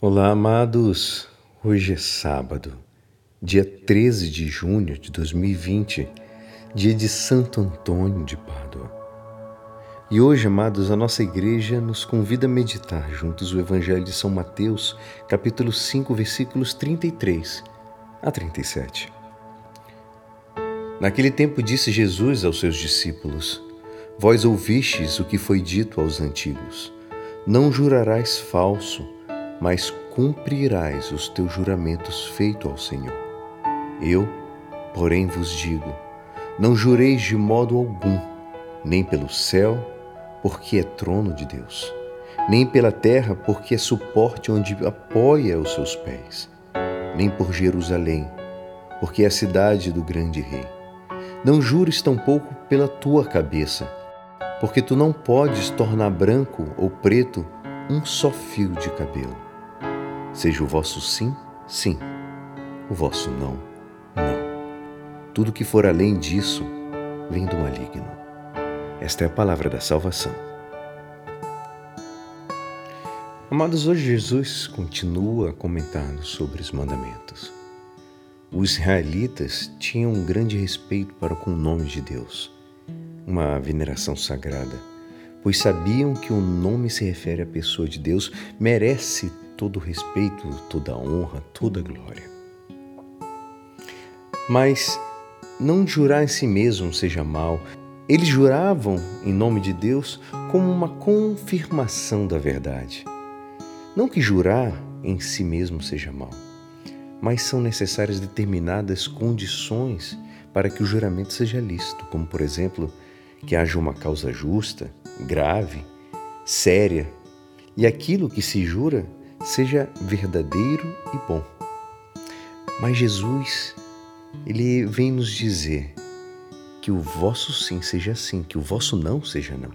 Olá, amados. Hoje é sábado, dia 13 de junho de 2020, dia de Santo Antônio de Pádua. E hoje, amados, a nossa igreja nos convida a meditar juntos o Evangelho de São Mateus, capítulo 5, versículos 33 a 37. Naquele tempo disse Jesus aos seus discípulos: Vós ouvistes o que foi dito aos antigos: Não jurarás falso mas cumprirás os teus juramentos feitos ao Senhor. Eu, porém, vos digo: não jureis de modo algum, nem pelo céu, porque é trono de Deus, nem pela terra, porque é suporte onde apoia os seus pés, nem por Jerusalém, porque é a cidade do grande rei. Não jures tampouco pela tua cabeça, porque tu não podes tornar branco ou preto um só fio de cabelo. Seja o vosso sim, sim, o vosso não, não. Tudo que for além disso vem do maligno. Esta é a palavra da salvação. Amados, hoje Jesus continua comentando sobre os mandamentos. Os israelitas tinham um grande respeito para com o nome de Deus, uma veneração sagrada, pois sabiam que o nome se refere à pessoa de Deus, merece todo respeito, toda honra, toda glória. Mas não jurar em si mesmo seja mal. Eles juravam em nome de Deus como uma confirmação da verdade. Não que jurar em si mesmo seja mal, mas são necessárias determinadas condições para que o juramento seja lícito, como por exemplo, que haja uma causa justa, grave, séria, e aquilo que se jura seja verdadeiro e bom. Mas Jesus, ele vem nos dizer que o vosso sim seja sim, que o vosso não seja não.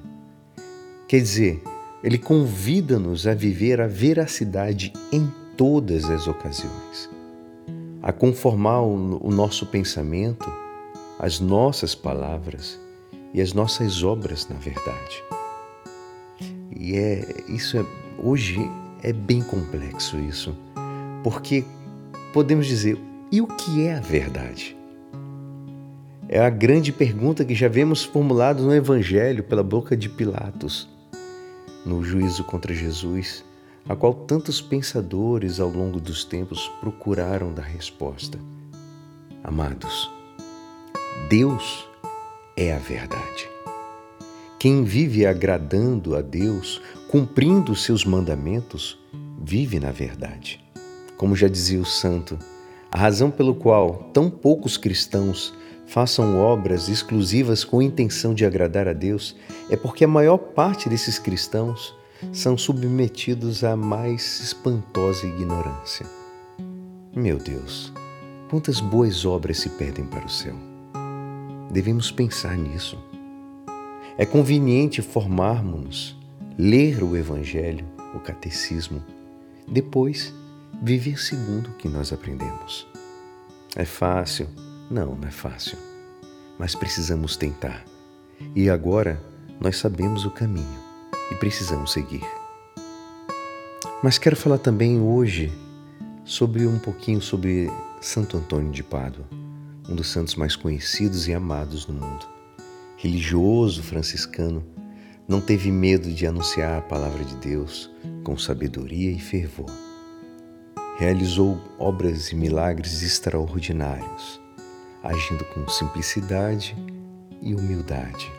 Quer dizer, ele convida-nos a viver a veracidade em todas as ocasiões, a conformar o nosso pensamento, as nossas palavras e as nossas obras na verdade. E é isso é hoje é bem complexo isso, porque podemos dizer: e o que é a verdade? É a grande pergunta que já vemos formulado no Evangelho pela boca de Pilatos, no juízo contra Jesus, a qual tantos pensadores ao longo dos tempos procuraram dar resposta. Amados, Deus é a verdade. Quem vive agradando a Deus, cumprindo seus mandamentos, vive na verdade. Como já dizia o santo, a razão pelo qual tão poucos cristãos façam obras exclusivas com intenção de agradar a Deus é porque a maior parte desses cristãos são submetidos à mais espantosa ignorância. Meu Deus, quantas boas obras se perdem para o céu. Devemos pensar nisso. É conveniente formarmos-nos, ler o Evangelho, o Catecismo, depois viver segundo o que nós aprendemos. É fácil? Não, não é fácil. Mas precisamos tentar. E agora nós sabemos o caminho e precisamos seguir. Mas quero falar também hoje sobre um pouquinho sobre Santo Antônio de Pádua, um dos santos mais conhecidos e amados no mundo religioso franciscano, não teve medo de anunciar a palavra de Deus com sabedoria e fervor. Realizou obras e milagres extraordinários, agindo com simplicidade e humildade.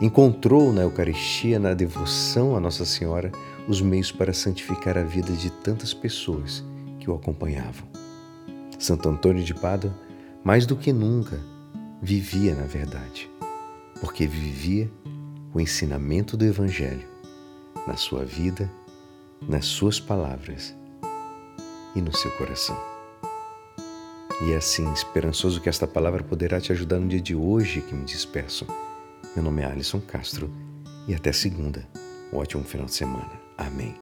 Encontrou na Eucaristia, na devoção a Nossa Senhora, os meios para santificar a vida de tantas pessoas que o acompanhavam. Santo Antônio de Pádua, mais do que nunca, vivia na verdade porque vivia o ensinamento do Evangelho na sua vida, nas suas palavras e no seu coração. E é assim, esperançoso que esta palavra poderá te ajudar no dia de hoje que me despeço. Meu nome é Alisson Castro e até segunda. Um ótimo final de semana. Amém.